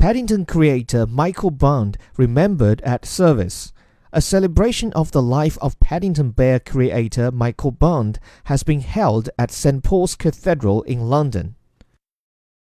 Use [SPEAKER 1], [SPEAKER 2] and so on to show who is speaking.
[SPEAKER 1] Paddington creator Michael Bond remembered at service. A celebration of the life of Paddington Bear creator Michael Bond has been held at St. Paul's Cathedral in London.